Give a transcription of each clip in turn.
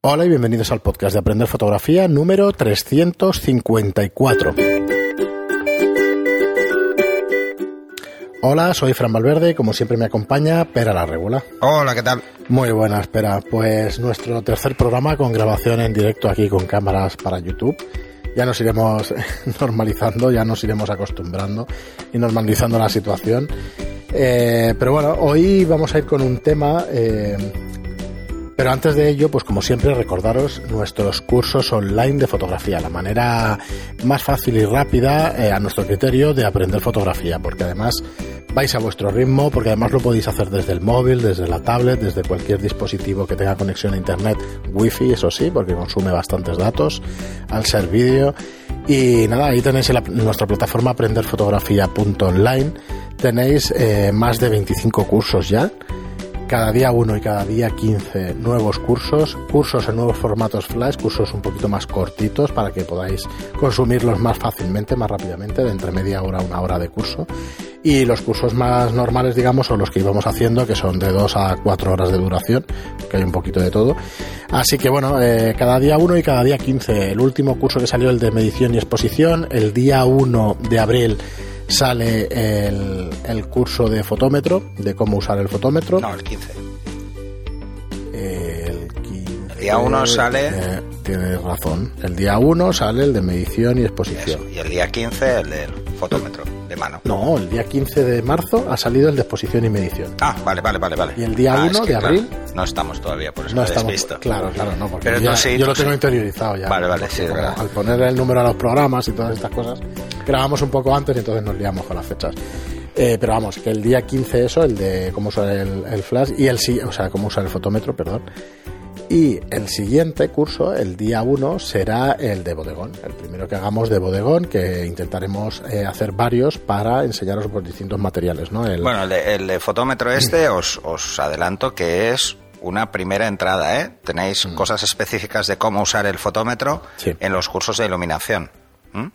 Hola y bienvenidos al podcast de Aprender Fotografía número 354. Hola, soy Fran Valverde como siempre me acompaña Pera la Regula. Hola, ¿qué tal? Muy buena, espera. Pues nuestro tercer programa con grabación en directo aquí con cámaras para YouTube. Ya nos iremos normalizando, ya nos iremos acostumbrando y normalizando la situación. Eh, pero bueno, hoy vamos a ir con un tema eh, pero antes de ello, pues como siempre, recordaros nuestros cursos online de fotografía, la manera más fácil y rápida, eh, a nuestro criterio, de aprender fotografía, porque además vais a vuestro ritmo, porque además lo podéis hacer desde el móvil, desde la tablet, desde cualquier dispositivo que tenga conexión a internet, wifi, eso sí, porque consume bastantes datos, al ser vídeo. Y nada, ahí tenéis en nuestra plataforma aprenderfotografía.online, tenéis eh, más de 25 cursos ya cada día uno y cada día 15 nuevos cursos, cursos en nuevos formatos flash, cursos un poquito más cortitos para que podáis consumirlos más fácilmente, más rápidamente, de entre media hora a una hora de curso. Y los cursos más normales, digamos, son los que íbamos haciendo, que son de 2 a 4 horas de duración, que hay un poquito de todo. Así que bueno, eh, cada día uno y cada día 15. El último curso que salió, el de medición y exposición, el día 1 de abril sale el, el, curso de fotómetro, de cómo usar el fotómetro. No, el 15. El, 15, el día 1 sale... Eh, tienes razón. El día 1 sale el de medición y exposición. Eso. Y el día 15 el del fotómetro de mano. No, el día 15 de marzo ha salido el de exposición y medición. Ah, vale, vale, vale. vale. Y el día ah, 1 de abril... Claro, no estamos todavía, por eso no estamos, visto. Claro, claro, no, porque Pero ya, sí, yo lo sí. tengo interiorizado ya. Vale, vale, sí, como. Al poner el número a los programas y todas estas cosas, grabamos un poco antes y entonces nos liamos con las fechas. Eh, pero vamos, que el día 15 eso, el de cómo usar el, el flash y el si- o sea, cómo usar el fotómetro, perdón. Y el siguiente curso, el día 1, será el de bodegón, el primero que hagamos de bodegón, que intentaremos eh, hacer varios para enseñaros por distintos materiales, ¿no? El, Bueno, el de, el de fotómetro este os, os adelanto que es una primera entrada, ¿eh? Tenéis cosas específicas de cómo usar el fotómetro Mm. Sí. en los cursos de iluminación. ¿Mm?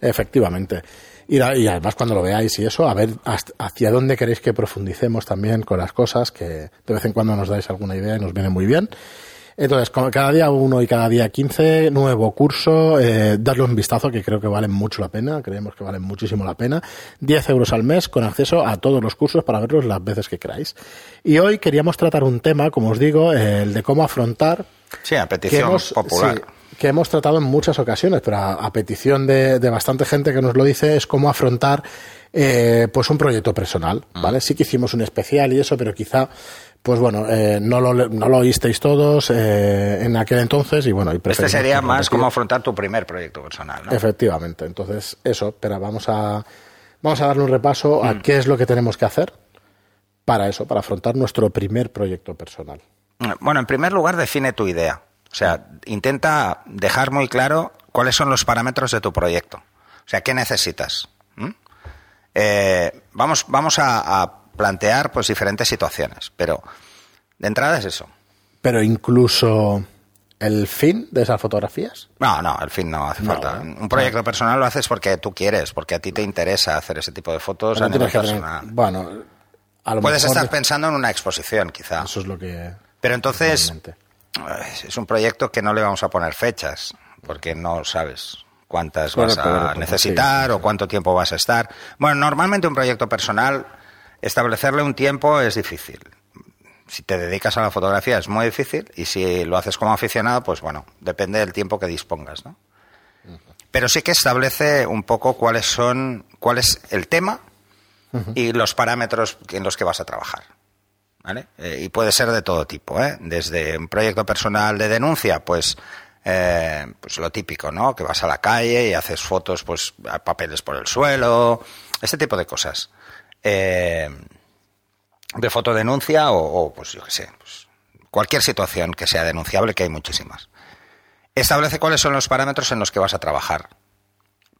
Efectivamente. Y además cuando lo veáis y eso, a ver hasta- hacia dónde queréis que profundicemos también con las cosas, que de vez en cuando nos dais alguna idea y nos viene muy bien. Entonces, cada día uno y cada día 15, nuevo curso, eh, darle un vistazo que creo que valen mucho la pena, creemos que valen muchísimo la pena. 10 euros al mes con acceso a todos los cursos para verlos las veces que queráis. Y hoy queríamos tratar un tema, como os digo, el de cómo afrontar Sí, a que petición hemos, popular. sí, que hemos tratado en muchas ocasiones, pero a, a petición de, de bastante gente que nos lo dice, es cómo afrontar eh, pues un proyecto personal, Mm. ¿vale? Sí que hicimos un especial y eso, pero quizá, pues bueno, eh, no, lo, no lo oísteis todos eh, en aquel entonces y bueno, y Este sería más cómo afrontar tu primer proyecto personal, ¿no? Efectivamente, entonces eso, pero vamos a, vamos a darle un repaso Mm. a qué es lo que tenemos que hacer para eso, para afrontar nuestro primer proyecto personal. Bueno, en primer lugar, define tu idea. O sea, intenta dejar muy claro cuáles son los parámetros de tu proyecto. O sea, ¿qué necesitas? ¿Mm? Eh, vamos vamos a, a plantear pues diferentes situaciones, pero de entrada es eso. Pero incluso el fin de esas fotografías. No, no, al fin no hace No, falta. ¿eh? Un proyecto personal lo haces porque tú quieres, porque a ti te interesa hacer ese tipo de fotos No a nivel tienes que tener- personal. bueno, a lo Puedes mejor estar pensando en una exposición, quizá. eso es lo que Pero entonces, es un proyecto que no le vamos a poner fechas, porque no sabes cuántas Claro, vas a claro, necesitar sí, sí, o cuánto tiempo vas a estar. Bueno, normalmente un proyecto personal, establecerle un tiempo es difícil. Si te dedicas a la fotografía es muy difícil y si lo haces como aficionado, pues bueno, depende del tiempo que dispongas, ¿no? Pero sí que establece un poco cuáles son, cuál es el tema y los parámetros en los que vas a trabajar. ¿vale? Eh, y puede ser de todo tipo, ¿eh? Desde un proyecto personal de denuncia, pues, eh, pues lo típico, ¿no? Que vas a la calle y haces fotos, pues, a papeles por el suelo, este tipo de cosas. Eh, de fotodenuncia o, o, pues, yo qué sé, pues, cualquier situación que sea denunciable, que hay muchísimas. Establece cuáles son los parámetros en los que vas a trabajar.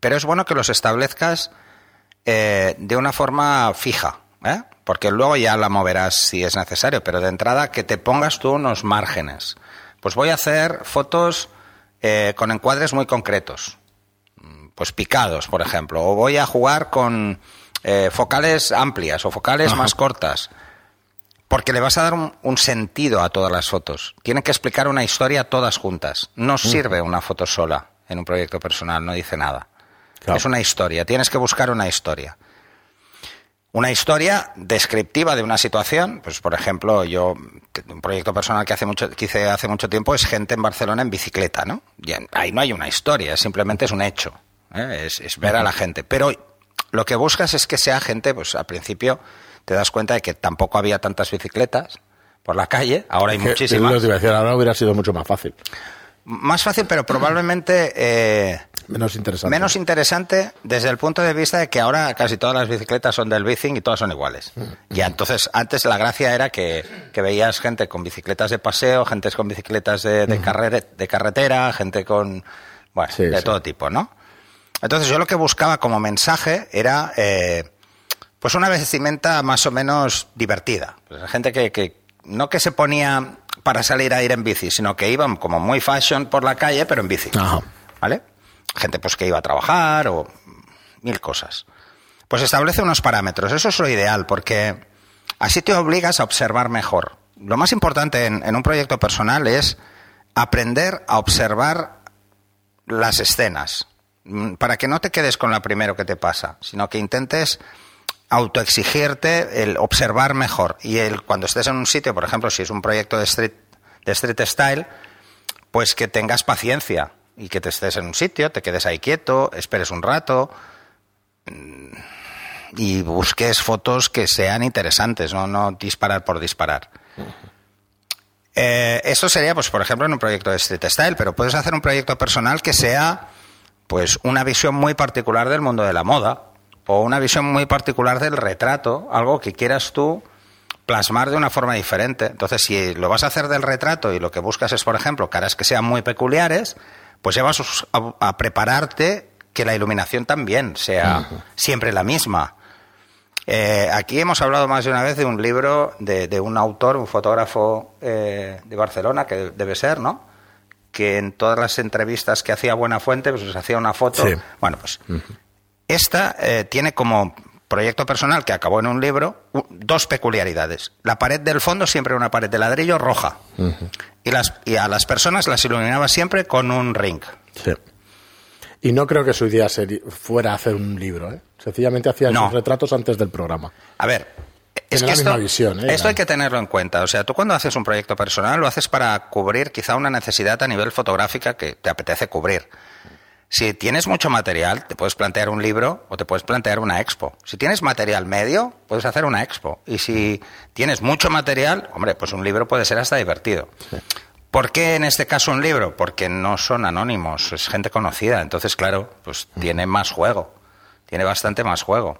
Pero es bueno que los establezcas eh, de una forma fija, ¿eh? porque luego ya la moverás si es necesario, pero de entrada que te pongas tú unos márgenes. Pues voy a hacer fotos con encuadres muy concretos, pues picados, por ejemplo, o voy a jugar con eh, focales amplias o focales más cortas. porque le vas a dar un, un sentido a todas las fotos. Tienen que explicar una historia todas juntas. No sirve una foto sola en un proyecto personal, no dice nada. Claro. Es una historia, tienes que buscar una historia. Una historia descriptiva de una situación, pues por ejemplo, yo un proyecto personal que hace mucho que hice hace mucho tiempo es gente en Barcelona en bicicleta, ¿no? Y ahí no hay una historia, simplemente es un hecho, ¿eh? es, es ver a la gente. Pero lo que buscas es que sea gente, pues al principio te das cuenta de que tampoco había tantas bicicletas por la calle, ahora hay muchísimas. lo que decir, ahora hubiera sido mucho más fácil. Más fácil, pero probablemente eh, Menos interesante. menos interesante desde el punto de vista de que ahora casi todas las bicicletas son del bicing y todas son iguales. Y entonces, antes la gracia era que, que veías gente con bicicletas de paseo, gente con bicicletas de, de, carrere- de carretera, gente con. Bueno, Sí, de sí. todo tipo, ¿no? Entonces, yo lo que buscaba como mensaje era. eh, pues una vestimenta más o menos divertida. Pues gente que, que no que se ponía para salir a ir en bici, sino que iban como muy fashion por la calle, pero en bici. Ajá. ¿Vale? Gente pues que iba a trabajar o mil cosas. Pues establece unos parámetros. Eso es lo ideal, porque así te obligas a observar mejor. Lo más importante en, en un proyecto personal es aprender a observar las escenas, para que no te quedes con la primero que te pasa, sino que intentes autoexigirte el observar mejor y el cuando estés en un sitio, por ejemplo, si es un proyecto de street de street style, pues que tengas paciencia y que te estés en un sitio, te quedes ahí quieto, esperes un rato mm, y busques fotos que sean interesantes, no, no disparar por disparar. Eh, esto sería, pues, por ejemplo, en un proyecto de street style, pero puedes hacer un proyecto personal que sea, pues, una visión muy particular del mundo de la moda o una visión muy particular del retrato, algo que quieras tú plasmar de una forma diferente. Entonces, si lo vas a hacer del retrato y lo que buscas es, por ejemplo, caras que sean muy peculiares, pues llevas a, a prepararte que la iluminación también sea siempre la misma. Eh, aquí hemos hablado más de una vez de un libro de, de un autor, un fotógrafo eh, de Barcelona, que debe ser, ¿no? Que en todas las entrevistas que hacía Buenafuente, pues les hacía una foto. Sí. Bueno, pues esta eh, tiene como proyecto personal que acabó en un libro dos peculiaridades. La pared del fondo siempre era una pared de ladrillo roja y, las, y a las personas las iluminaba siempre con un ring. Sí. Y no creo que su idea fuera hacer un libro, ¿eh? Sencillamente hacía No. sus retratos antes del programa. A ver, es que esto, visión, ¿eh? esto hay que tenerlo en cuenta. O sea, tú cuando haces un proyecto personal lo haces para cubrir quizá una necesidad a nivel fotográfica que te apetece cubrir. Si tienes mucho material, te puedes plantear un libro o te puedes plantear una expo. Si tienes material medio, puedes hacer una expo. Y si tienes mucho material, hombre, pues un libro puede ser hasta divertido. ¿Por qué en este caso un libro? Porque no son anónimos, es gente conocida. Entonces, claro, pues tiene más juego. Tiene bastante más juego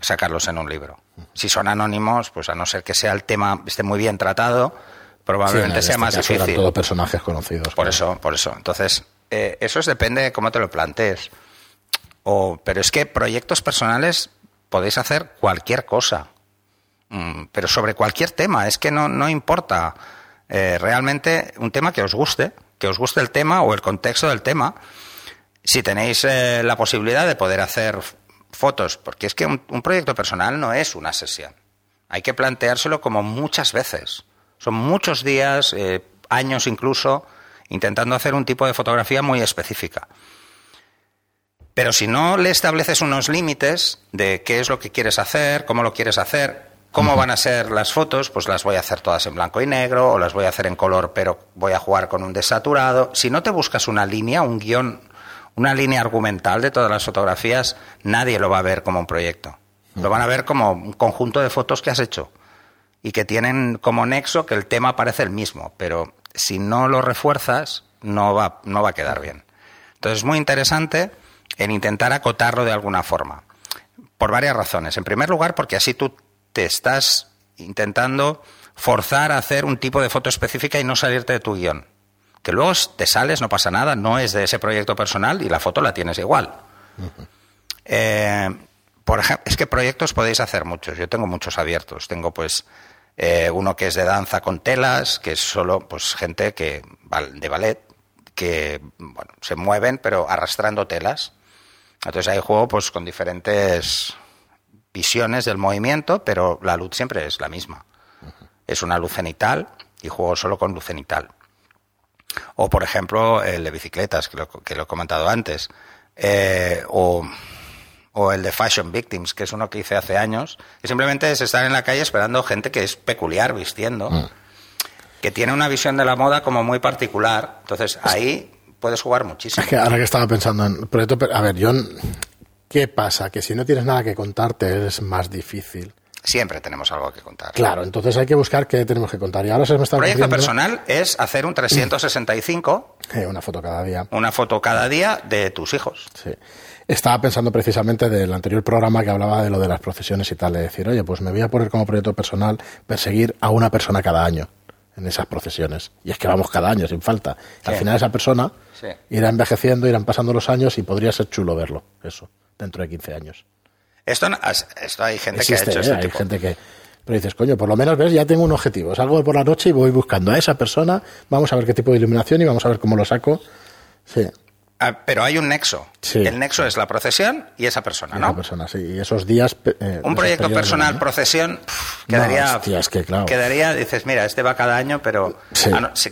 sacarlos en un libro. Si son anónimos, pues a no ser que sea el tema esté muy bien tratado, probablemente Sí, sea este más caso eran difícil. todos personajes conocidos. Por claro. eso, por eso. Entonces, eh, eso es depende de cómo te lo plantees. O, pero es que proyectos personales podéis hacer cualquier cosa. Mm, pero sobre cualquier tema. Es que no, no importa. Eh, realmente un tema que os guste, que os guste el tema o el contexto del tema. Si tenéis eh, la posibilidad de poder hacer fotos, porque es que un, un proyecto personal no es una sesión. Hay que planteárselo como muchas veces. Son muchos días, eh, años incluso, intentando hacer un tipo de fotografía muy específica. Pero si no le estableces unos límites de qué es lo que quieres hacer, cómo lo quieres hacer, cómo van a ser las fotos, pues las voy a hacer todas en blanco y negro o las voy a hacer en color, pero voy a jugar con un desaturado. Si no te buscas una línea, un guion, una línea argumental de todas las fotografías, nadie lo va a ver como un proyecto. Lo van a ver como un conjunto de fotos que has hecho y que tienen como nexo que el tema parece el mismo, pero si no lo refuerzas, no va, no va a quedar bien. Entonces es muy interesante en intentar acotarlo de alguna forma, por varias razones. En primer lugar, porque así tú te estás intentando forzar a hacer un tipo de foto específica y no salirte de tu guion. Que luego te sales, no pasa nada, no es de ese proyecto personal y la foto la tienes igual. Eh, por ejemplo, es que proyectos podéis hacer muchos. Yo tengo muchos abiertos. Tengo pues eh, uno que es de danza con telas, que es solo pues gente que de ballet que bueno, se mueven pero arrastrando telas. Entonces ahí juego pues con diferentes visiones del movimiento, pero la luz siempre es la misma. es una luz cenital y juego solo con luz cenital. O, por ejemplo, el de bicicletas, que lo, que lo he comentado antes. Eh, o, o, el de Fashion Victims, que es uno que hice hace años, que simplemente es estar en la calle esperando gente que es peculiar vistiendo, mm. que tiene una visión de la moda como muy particular. Entonces, ahí puedes jugar muchísimo. Es que ahora que estaba pensando en proyecto, a ver, yo, ¿qué pasa? Que si no tienes nada que contarte es más difícil. Siempre tenemos algo que contar. Claro, entonces hay que buscar qué tenemos que contar. Y ahora se me está Proyecto personal es hacer un 365. Eh, una foto cada día. Una foto cada día de tus hijos. Sí. Estaba pensando precisamente del anterior programa que hablaba de lo de las profesiones y tal, de decir, oye, pues me voy a poner como proyecto personal perseguir a una persona cada año en esas procesiones. Y es que vamos cada año, sin falta. Al final esa persona irá envejeciendo, irán pasando los años y podría ser chulo verlo, eso, dentro de 15 años. Esto, esto hay gente que ha hecho este ¿eh? Hay gente que... Pero dices, coño, por lo menos ves, ya tengo un objetivo. Salgo por la noche y voy buscando a esa persona, vamos a ver qué tipo de iluminación y vamos a ver cómo lo saco. Sí. Ah, pero hay un nexo. El nexo es la procesión y esa persona, ¿no? Esa persona, sí. Y esos días. Eh, un proyecto personal, procesión, quedaría. Quedaría, dices, mira, este va cada año, pero. si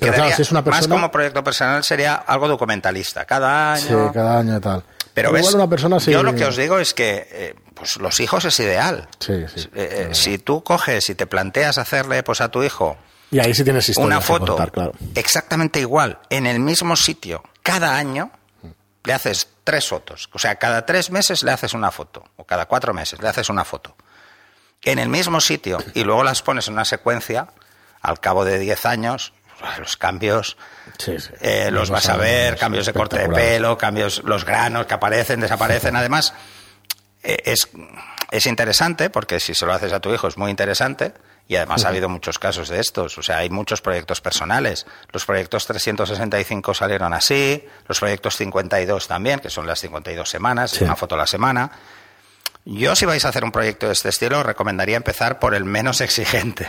Más como proyecto personal sería algo documentalista. Cada año. Sí, cada año y tal. Pero, ves, una persona yo lo que os digo es que eh, pues los hijos es ideal. Sí, sí, eh, si tú coges y te planteas hacerle pues a tu hijo y ahí sí tienes una foto exactamente igual en el mismo sitio cada año le haces tres fotos. O sea, cada tres meses le haces una foto, o cada cuatro meses le haces una foto. En el mismo sitio, y luego las pones en una secuencia, al cabo de diez años, los cambios eh, los vas a ver, cambios de corte de pelo, cambios, los granos que aparecen, desaparecen. Además, eh, es, es interesante, porque si se lo haces a tu hijo es muy interesante, y además ha habido muchos casos de estos. O sea, hay muchos proyectos personales. Los proyectos 365 salieron así, los proyectos 52 también, que son las 52 semanas, una foto a la semana. Yo, si vais a hacer un proyecto de este estilo, recomendaría empezar por el menos exigente,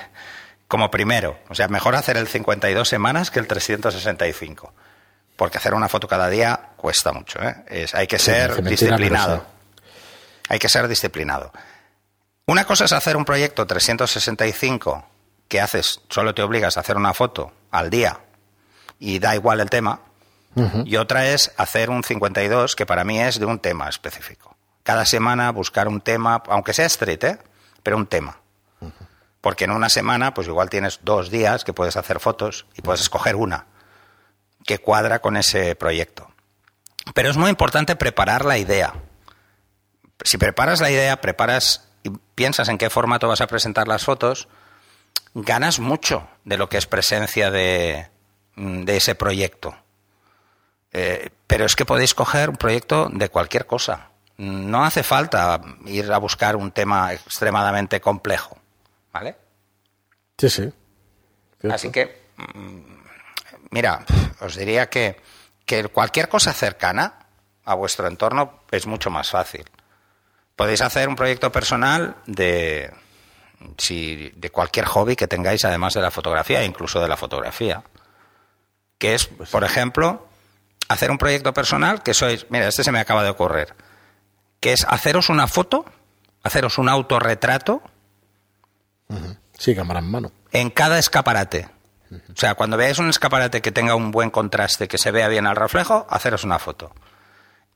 como primero. O sea, mejor hacer el 52 semanas que el 365. Porque hacer una foto cada día cuesta mucho. ¿eh? Es, hay que ser disciplinado. Hay que ser disciplinado. Una cosa es hacer un proyecto 365 que haces, solo te obligas a hacer una foto al día y da igual el tema. Y otra es hacer un 52 que para mí es de un tema específico. Cada semana buscar un tema, aunque sea street, ¿eh? pero un tema. Porque en una semana, pues igual tienes dos días que puedes hacer fotos y puedes escoger una que cuadra con ese proyecto. Pero es muy importante preparar la idea. Si preparas la idea, preparas piensas en qué formato vas a presentar las fotos, ganas mucho de lo que es presencia de, mm, ese proyecto. Eh, pero es que podéis coger un proyecto de cualquier cosa. No hace falta ir a buscar un tema extremadamente complejo. ¿Vale? Sí, sí. Así que, mm, mira, os diría que, que cualquier cosa cercana a vuestro entorno es mucho más fácil. Podéis hacer un proyecto personal de, si, de cualquier hobby que tengáis, además de la fotografía, incluso de la fotografía. Que es, por ejemplo, hacer un proyecto personal que sois, mira, este se me acaba de ocurrir, que es haceros una foto, haceros un autorretrato. Sí, cámara en mano. En cada escaparate. O sea, cuando veáis un escaparate que tenga un buen contraste, que se vea bien al reflejo, haceros una foto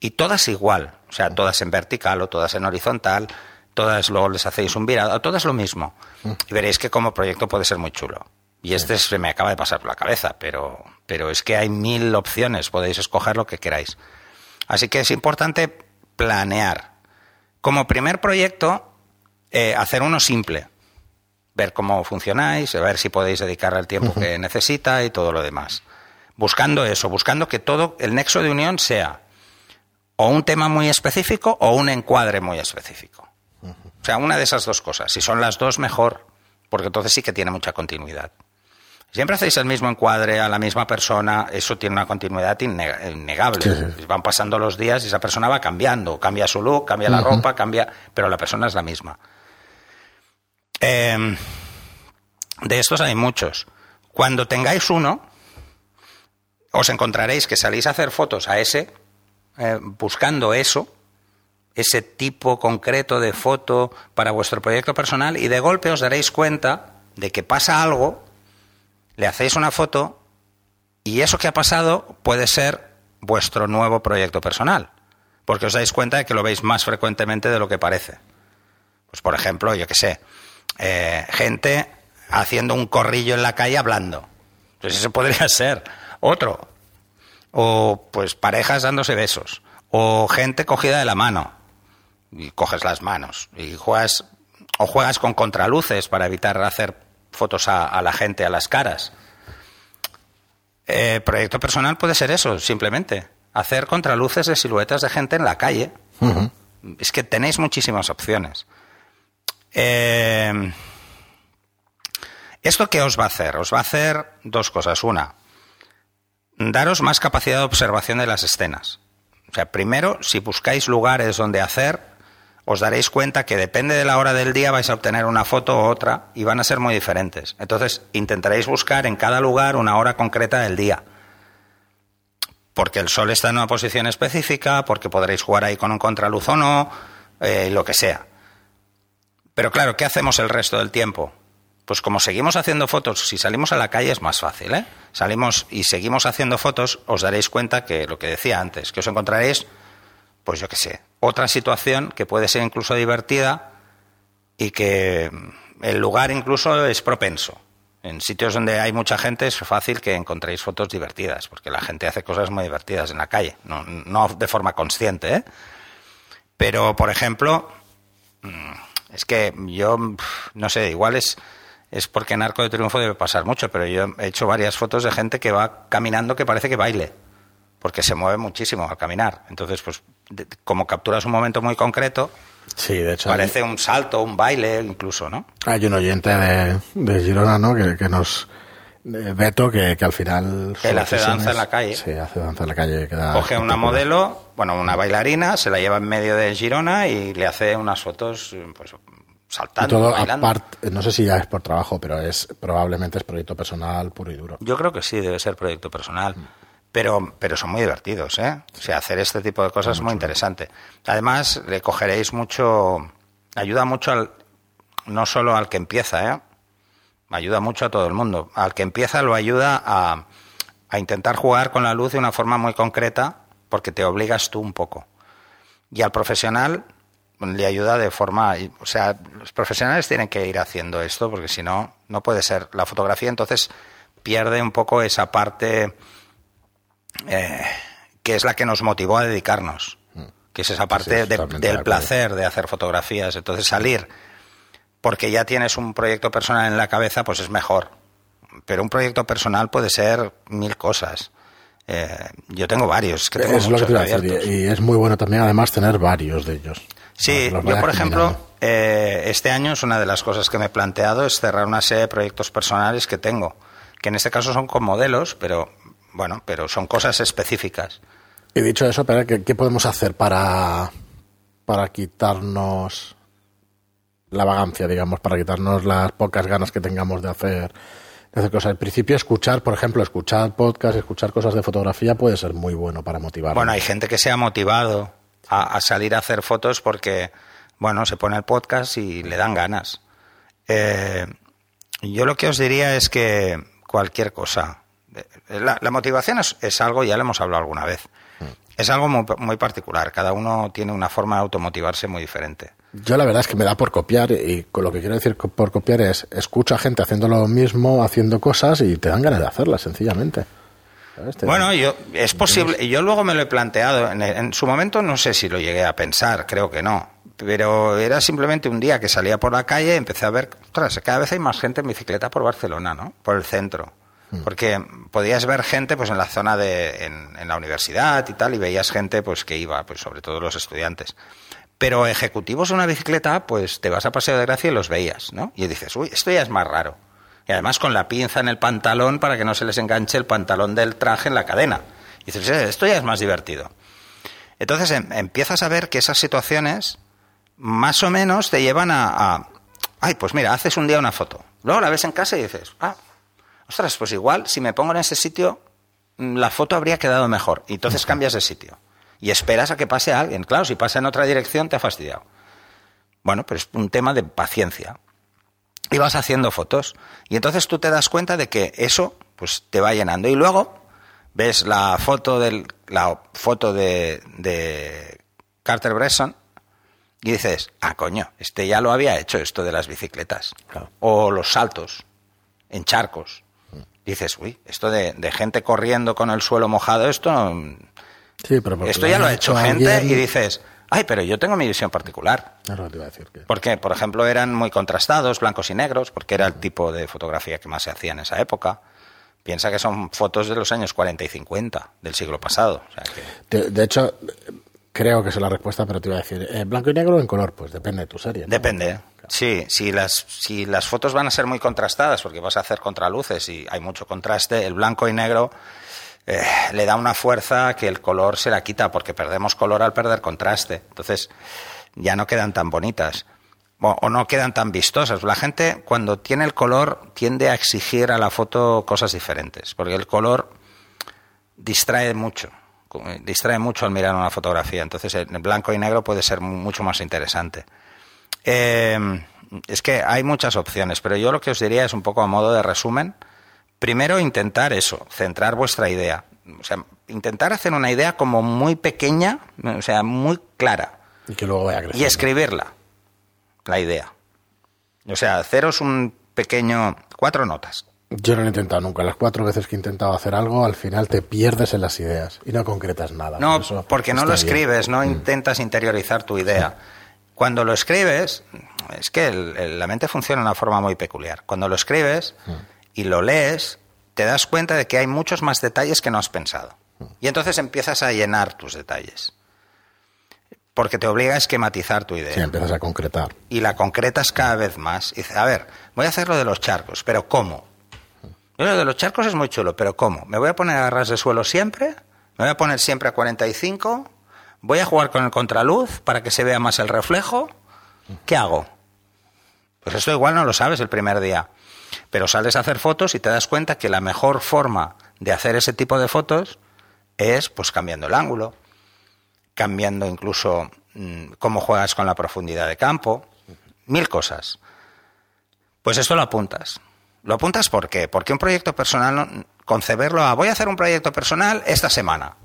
y todas igual, o sea, todas en vertical o todas en horizontal, todas luego les hacéis un virado, todas lo mismo. Y veréis que como proyecto puede ser muy chulo. Y este se me acaba de pasar por la cabeza, pero, pero es que hay mil opciones, podéis escoger lo que queráis. Así que es importante planear. Como primer proyecto, eh, hacer uno simple. Ver cómo funcionáis, ver si podéis dedicarle el tiempo que necesita y todo lo demás. Buscando eso, buscando que todo, el nexo de unión sea o un tema muy específico o un encuadre muy específico. O sea, una de esas dos cosas. Si son las dos, mejor, porque entonces sí que tiene mucha continuidad. Siempre hacéis el mismo encuadre a la misma persona, eso tiene una continuidad innegable. Van pasando los días y esa persona va cambiando, cambia su look, cambia la ropa, cambia, pero la persona es la misma. Em, de estos hay muchos. Cuando tengáis uno, os encontraréis que salís a hacer fotos a ese eh, buscando eso, ese tipo concreto de foto para vuestro proyecto personal y de golpe os daréis cuenta de que pasa algo, le hacéis una foto y eso que ha pasado puede ser vuestro nuevo proyecto personal, porque os dais cuenta de que lo veis más frecuentemente de lo que parece. Pues por ejemplo, yo qué sé, eh, gente haciendo un corrillo en la calle hablando. Pues ese podría ser otro. O pues parejas dándose besos. O gente cogida de la mano. Y coges las manos. Y juegas. O juegas con contraluces para evitar hacer fotos a, la gente, a las caras. Eh, proyecto personal puede ser eso, simplemente. Hacer contraluces de siluetas de gente en la calle. Es que tenéis muchísimas opciones. Eh, ¿Esto qué os va a hacer? Os va a hacer dos cosas. Una, daros más capacidad de observación de las escenas. O sea, primero, si buscáis lugares donde hacer, os daréis cuenta que depende de la hora del día vais a obtener una foto u otra y van a ser muy diferentes. Entonces, intentaréis buscar en cada lugar una hora concreta del día. Porque el sol está en una posición específica, porque podréis jugar ahí con un contraluz o no, eh, lo que sea. Pero claro, ¿qué hacemos el resto del tiempo? Pues como seguimos haciendo fotos, si salimos a la calle es más fácil, ¿eh? Salimos y seguimos haciendo fotos, os daréis cuenta que lo que decía antes, que os encontraréis, pues yo qué sé, otra situación que puede ser incluso divertida y que el lugar incluso es propenso. En sitios donde hay mucha gente es fácil que encontréis fotos divertidas, porque la gente hace cosas muy divertidas en la calle, no, no de forma consciente, ¿eh? Pero, por ejemplo, mm, es que yo, no sé, igual es es porque en Arco de Triunfo debe pasar mucho, pero yo he hecho varias fotos de gente que va caminando que parece que baile, porque se mueve muchísimo al caminar. Entonces, pues como capturas un momento muy concreto, sí, de hecho, parece un salto, un baile incluso, ¿no? Hay un oyente de, de Girona, ¿no? Que, nos... Beto, que, que al final... Él hace danza en la calle. Sí, hace danza en la calle. Coge una modelo, bueno, una bailarina, se la lleva en medio de Girona y le hace unas fotos pues, saltando. todo aparte, no sé si ya es por trabajo, pero es probablemente es proyecto personal puro y duro. Yo creo que sí, debe ser proyecto personal. Pero, pero son muy divertidos, ¿eh? O sea, hacer este tipo de cosas es muy interesante. Además, le cogeréis mucho, ayuda mucho al, no solo al que empieza, ¿eh? Ayuda mucho a todo el mundo. Al que empieza lo ayuda a, a intentar jugar con la luz de una forma muy concreta, porque te obligas tú un poco. Y al profesional le ayuda de forma, o sea, los profesionales tienen que ir haciendo esto porque si no, no puede ser. La fotografía entonces pierde un poco esa parte eh, que es la que nos motivó a dedicarnos, mm. que es esa parte del placer de hacer fotografías. Entonces salir porque ya tienes un proyecto personal en la cabeza, pues es mejor. Pero un proyecto personal puede ser mil cosas. Eh, yo tengo varios, que tengo es lo que y es muy bueno también además tener varios de ellos. Sí, yo por ejemplo, eh, este año es una de las cosas que me he planteado es cerrar una serie de proyectos personales que tengo, que en este caso son con modelos, pero bueno, pero son cosas específicas. Y dicho eso, ¿qué, qué podemos hacer para, para quitarnos la vagancia, digamos, para quitarnos las pocas ganas que tengamos de hacer, de hacer cosas? Al principio, escuchar, por ejemplo, escuchar podcast, escuchar cosas de fotografía puede ser muy bueno para motivar. Bueno, hay gente que se ha motivado a, salir a hacer fotos porque, bueno, se pone el podcast y le dan ganas. Eh, yo lo que os diría es que cualquier cosa. La, motivación es, algo, ya lo hemos hablado alguna vez. Es algo muy, particular. Cada uno tiene una forma de automotivarse muy diferente. Yo la verdad es que me da por copiar y con lo que quiero decir por copiar es escucha gente haciendo lo mismo, haciendo cosas y te dan ganas de hacerlas, sencillamente. Bueno, yo es posible. Yo luego me lo he planteado. En, su momento no sé si lo llegué a pensar, creo que no. Pero era simplemente un día que salía por la calle y empecé a ver, ostras, cada vez hay más gente en bicicleta por Barcelona, ¿no? Por el centro. Hmm. Porque podías ver gente pues en la zona de en, la universidad y tal y veías gente pues que iba, pues sobre todo los estudiantes. Pero ejecutivos en una bicicleta, pues te vas a Paseo de Gracia y los veías, ¿no? Y dices, uy, esto ya es más raro y además con la pinza en el pantalón para que no se les enganche el pantalón del traje en la cadena. Y dices, eh, esto ya es más divertido. Entonces em, empiezas a ver que esas situaciones más o menos te llevan a, ay, pues mira, haces un día una foto, luego la ves en casa y dices, ah, ostras, pues igual si me pongo en ese sitio, mm, la foto habría quedado mejor. Y entonces cambias de sitio. Y esperas a que pase alguien. Claro, si pasa en otra dirección te ha fastidiado. Bueno, pero es un tema de paciencia. y vas haciendo fotos. Y entonces tú te das cuenta de que eso pues te va llenando. Y luego ves la foto del la foto de, de Carter Bresson y dices, ah, coño, este ya lo había hecho esto de las bicicletas. Claro. O los saltos en charcos. Dices, uy, esto de, de gente corriendo con el suelo mojado, esto, Sí, pero esto ya lo ha hecho gente alguien- y dices, ay, pero yo tengo mi visión particular. Que te iba a decir. Que... Porque, por ejemplo, eran muy contrastados, blancos y negros, porque era el tipo de fotografía que más se hacía en esa época. Piensa que son fotos de los años 40 y 50 del siglo pasado. O sea que- De, de hecho, creo que es la respuesta, pero te iba a decir, ¿en blanco y negro o en color? Pues depende de tu serie. ¿no? Depende. Sí, si las, si las fotos van a ser muy contrastadas, porque vas a hacer contraluces y hay mucho contraste, el blanco y negro eh, le da una fuerza que el color se la quita, porque perdemos color al perder contraste. Entonces, ya no quedan tan bonitas. O, no quedan tan vistosas. La gente, cuando tiene el color, tiende a exigir a la foto cosas diferentes, porque el color distrae mucho. Distrae mucho al mirar una fotografía. Entonces, en blanco y negro puede ser mu- mucho más interesante. Eh, es que hay muchas opciones, pero yo lo que os diría es un poco a modo de resumen. Primero, intentar eso, centrar vuestra idea. O sea, intentar hacer una idea como muy pequeña, o sea, muy clara, Y que luego vaya creciendo. y escribirla, la idea. O sea, haceros un pequeño. cuatro notas. Yo no lo he intentado nunca. Las cuatro veces que he intentado hacer algo, al final te pierdes en las ideas y no concretas nada. No, Por eso porque no lo bien. escribes, no Mm. intentas interiorizar tu idea. Cuando lo escribes, es que el- el- la mente funciona de una forma muy peculiar. Cuando lo escribes Mm. Y lo lees, te das cuenta de que hay muchos más detalles que no has pensado. Y entonces empiezas a llenar tus detalles. Porque te obliga a esquematizar tu idea Sí, empiezas a concretar. y la concretas cada vez más. Y dices, a ver, voy a hacer lo de los charcos, pero ¿cómo? Lo de los charcos es muy chulo, pero ¿cómo? ¿Me voy a poner a ras de suelo siempre? ¿Me voy a poner siempre a 45? ¿Voy a jugar con el contraluz para que se vea más el reflejo? ¿Qué hago? Pues esto igual no lo sabes el primer día. Pero sales a hacer fotos y te das cuenta que la mejor forma de hacer ese tipo de fotos es pues cambiando el ángulo, cambiando incluso mm, cómo juegas con la profundidad de campo, mil cosas. Pues esto lo apuntas. ¿Lo apuntas por qué? Porque un proyecto personal, conceberlo a voy a hacer un proyecto personal esta semana,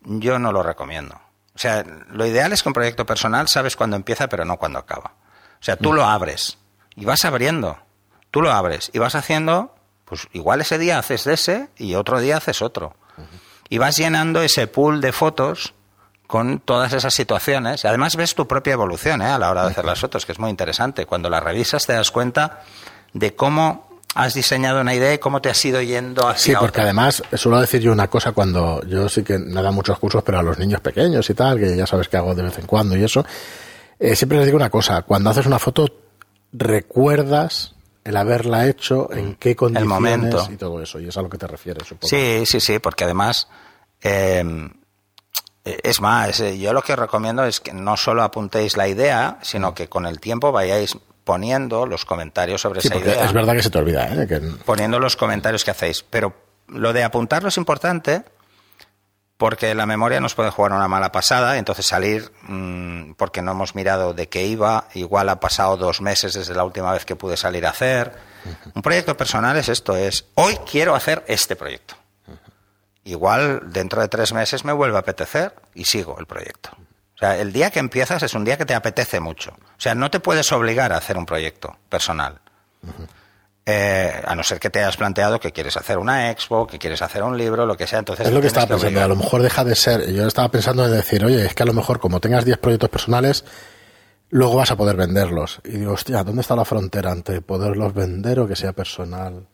yo no lo recomiendo. O sea, lo ideal es que un proyecto personal sabes cuándo empieza, pero no cuándo acaba. O sea, tú lo abres y vas abriendo. Tú lo abres y vas haciendo, pues igual ese día haces ese y otro día haces otro. Y vas llenando ese pool de fotos con todas esas situaciones. Y además ves tu propia evolución ¿eh? a la hora de hacer las fotos, que es muy interesante. Cuando las revisas te das cuenta de cómo has diseñado una idea y cómo te has ido yendo hacia Sí, porque otra. además suelo decir yo una cosa cuando yo sí que me da muchos cursos, pero a los niños pequeños y tal, que ya sabes que hago de vez en cuando y eso, eh, siempre les digo una cosa, cuando haces una foto recuerdas el haberla hecho, en qué condiciones momento. y todo eso, y es a lo que te refieres, supongo. Sí, sí, sí, porque además, eh, es más, eh, yo lo que os recomiendo es que no solo apuntéis la idea, sino que con el tiempo vayáis poniendo los comentarios sobre Sí, esa idea. es verdad que se te olvida, ¿eh? Que, poniendo los comentarios que hacéis. Pero lo de apuntarlo es importante porque la memoria nos puede jugar una mala pasada, y entonces salir mm, porque no hemos mirado de qué iba, igual ha pasado dos meses desde la última vez que pude salir a hacer. Un proyecto personal es esto, es hoy quiero hacer este proyecto. Igual dentro de tres meses me vuelve a apetecer y sigo el proyecto. O sea, el día que empiezas es un día que te apetece mucho. O sea, no te puedes obligar a hacer un proyecto personal. Eh, a no ser que te hayas planteado que quieres hacer una expo, que quieres hacer un libro, lo que sea. Entonces es lo que estaba pensando, a lo mejor deja de ser, yo estaba pensando en decir, oye, es que a lo mejor como tengas 10 proyectos personales, luego vas a poder venderlos. Y digo, hostia, ¿dónde está la frontera entre poderlos vender o que sea personal?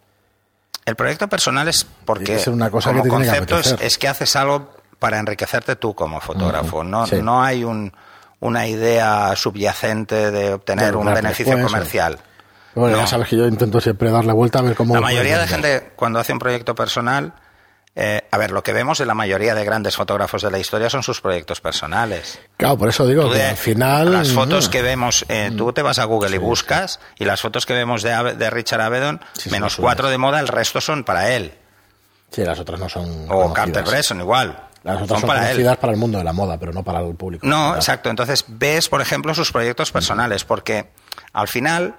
El proyecto personal es porque ser una cosa como que te tiene que concepto es, es que haces algo para enriquecerte tú como fotógrafo. No, Sí. no hay un, una idea subyacente de obtener De un beneficio después, comercial. Bueno, No. ya sabes que yo intento siempre darle vuelta a ver cómo... La mayoría de gente, cuando hace un proyecto personal, eh, a ver, lo que vemos de la mayoría de grandes fotógrafos de la historia son sus proyectos personales. Claro, por eso digo Tú que de- al final... Las fotos mm, que vemos, eh, tú te vas a Google y buscas, y las fotos que vemos de, Richard Avedon, Sí, menos cuatro de moda, el resto son para él. Sí, las otras no son O conocidas. Carter Bresson, igual. Las otras son son, para él. conocidas para el mundo de la moda, pero no para el público. No, exacto. Entonces ves, por ejemplo, sus proyectos personales, porque al final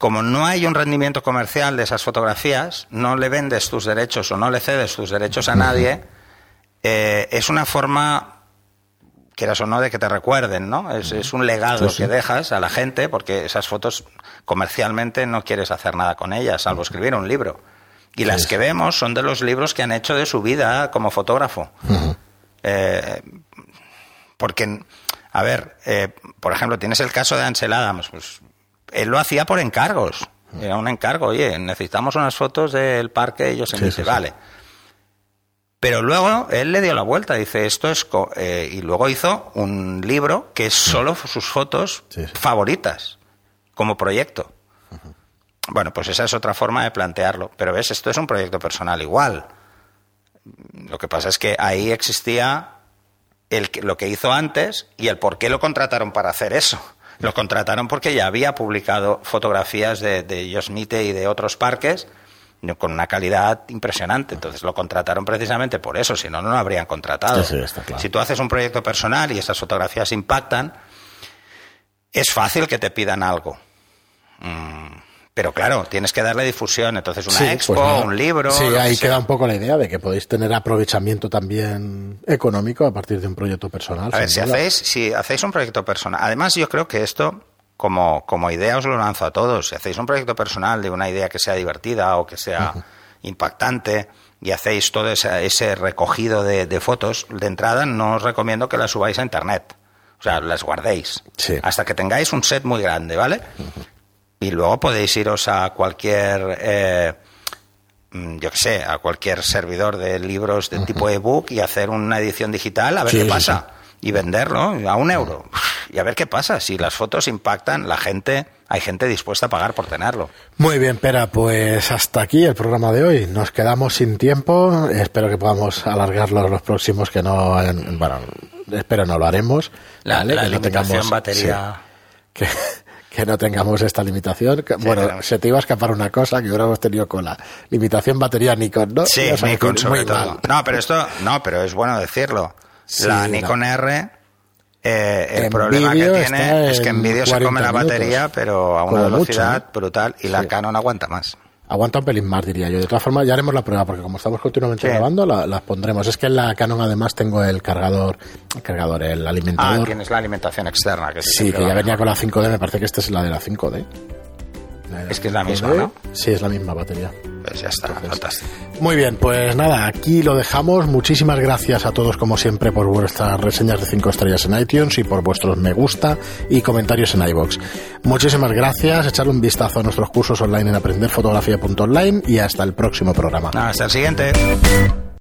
como no hay un rendimiento comercial de esas fotografías, no le vendes tus derechos o no le cedes tus derechos a nadie, eh, es una forma, quieras o no, de que te recuerden, ¿no? Es, un legado que dejas a la gente, porque esas fotos comercialmente no quieres hacer nada con ellas, salvo escribir un libro. Y las que vemos son de los libros que han hecho de su vida como fotógrafo. Eh, porque, a ver, eh, por ejemplo, tienes el caso de Ansel Adams, pues él lo hacía por encargos. Era un encargo, oye, necesitamos unas fotos del parque, y ellos se dice, vale. Pero luego él le dio la vuelta, dice, esto es... Eh, y luego hizo un libro que es solo sus fotos favoritas, como proyecto. Bueno, pues esa es otra forma de plantearlo. Pero ves, esto es un proyecto personal igual. Lo que pasa es que ahí existía el, lo que hizo antes y el por qué lo contrataron para hacer eso. Lo contrataron porque ya había publicado fotografías de, de Yosemite y de otros parques con una calidad impresionante. Entonces lo contrataron precisamente por eso, si no, no lo habrían contratado. Si tú haces un proyecto personal y esas fotografías impactan, es fácil que te pidan algo. Mm, pero claro, tienes que darle difusión. Entonces, una pues expo, un libro. Sí, ahí queda un poco la idea de que podéis tener aprovechamiento también económico a partir de un proyecto personal. A ver, si hacéis, si hacéis un proyecto personal. Además, yo creo que esto, como, como idea, os lo lanzo a todos. Si hacéis un proyecto personal de una idea que sea divertida o que sea impactante y hacéis todo ese, recogido de, fotos, de entrada no os recomiendo que las subáis a internet. O sea, las guardéis. Hasta que tengáis un set muy grande, ¿vale? Y luego podéis iros a cualquier, eh, mm, yo qué sé, a cualquier servidor de libros de tipo ebook y hacer una edición digital a ver qué pasa. Y venderlo a un euro. Y a ver qué pasa. Si las fotos impactan, la gente, hay gente dispuesta a pagar por tenerlo. Muy bien, Pera, pues hasta aquí el programa de hoy. Nos quedamos sin tiempo. Espero que podamos alargarlo los próximos que no, bueno, espero no lo haremos. La, la limitación batería. que, que no tengamos esta limitación. bueno, se te iba a escapar una cosa que hubiéramos tenido con la limitación batería Nikon, ¿no? Sí, Nikon sobre todo. No, pero esto, no, pero es bueno decirlo. la Nikon R, eh, el problema que tiene es que en vídeo se come la batería, pero a una velocidad brutal y la Canon aguanta más aguanta un pelín más, diría yo. De todas formas, ya haremos la prueba, porque como estamos continuamente grabando, las pondremos. Es que en la Canon además tengo el cargador, el cargador, el alimentador. Ah, tienes la alimentación externa. Que sí, que ya venía con la 5D, me parece que esta es la de la 5D. es que es la misma, ¿no? Sí, es la misma batería. Pues ya está, fantástico. Muy bien, pues nada, aquí lo dejamos. Muchísimas gracias a todos, como siempre, por vuestras reseñas de 5 estrellas en iTunes y por vuestros me gusta y comentarios en iBox. Muchísimas gracias, echarle un vistazo a nuestros cursos online en aprenderfotografía.online y hasta el próximo programa. Hasta el siguiente.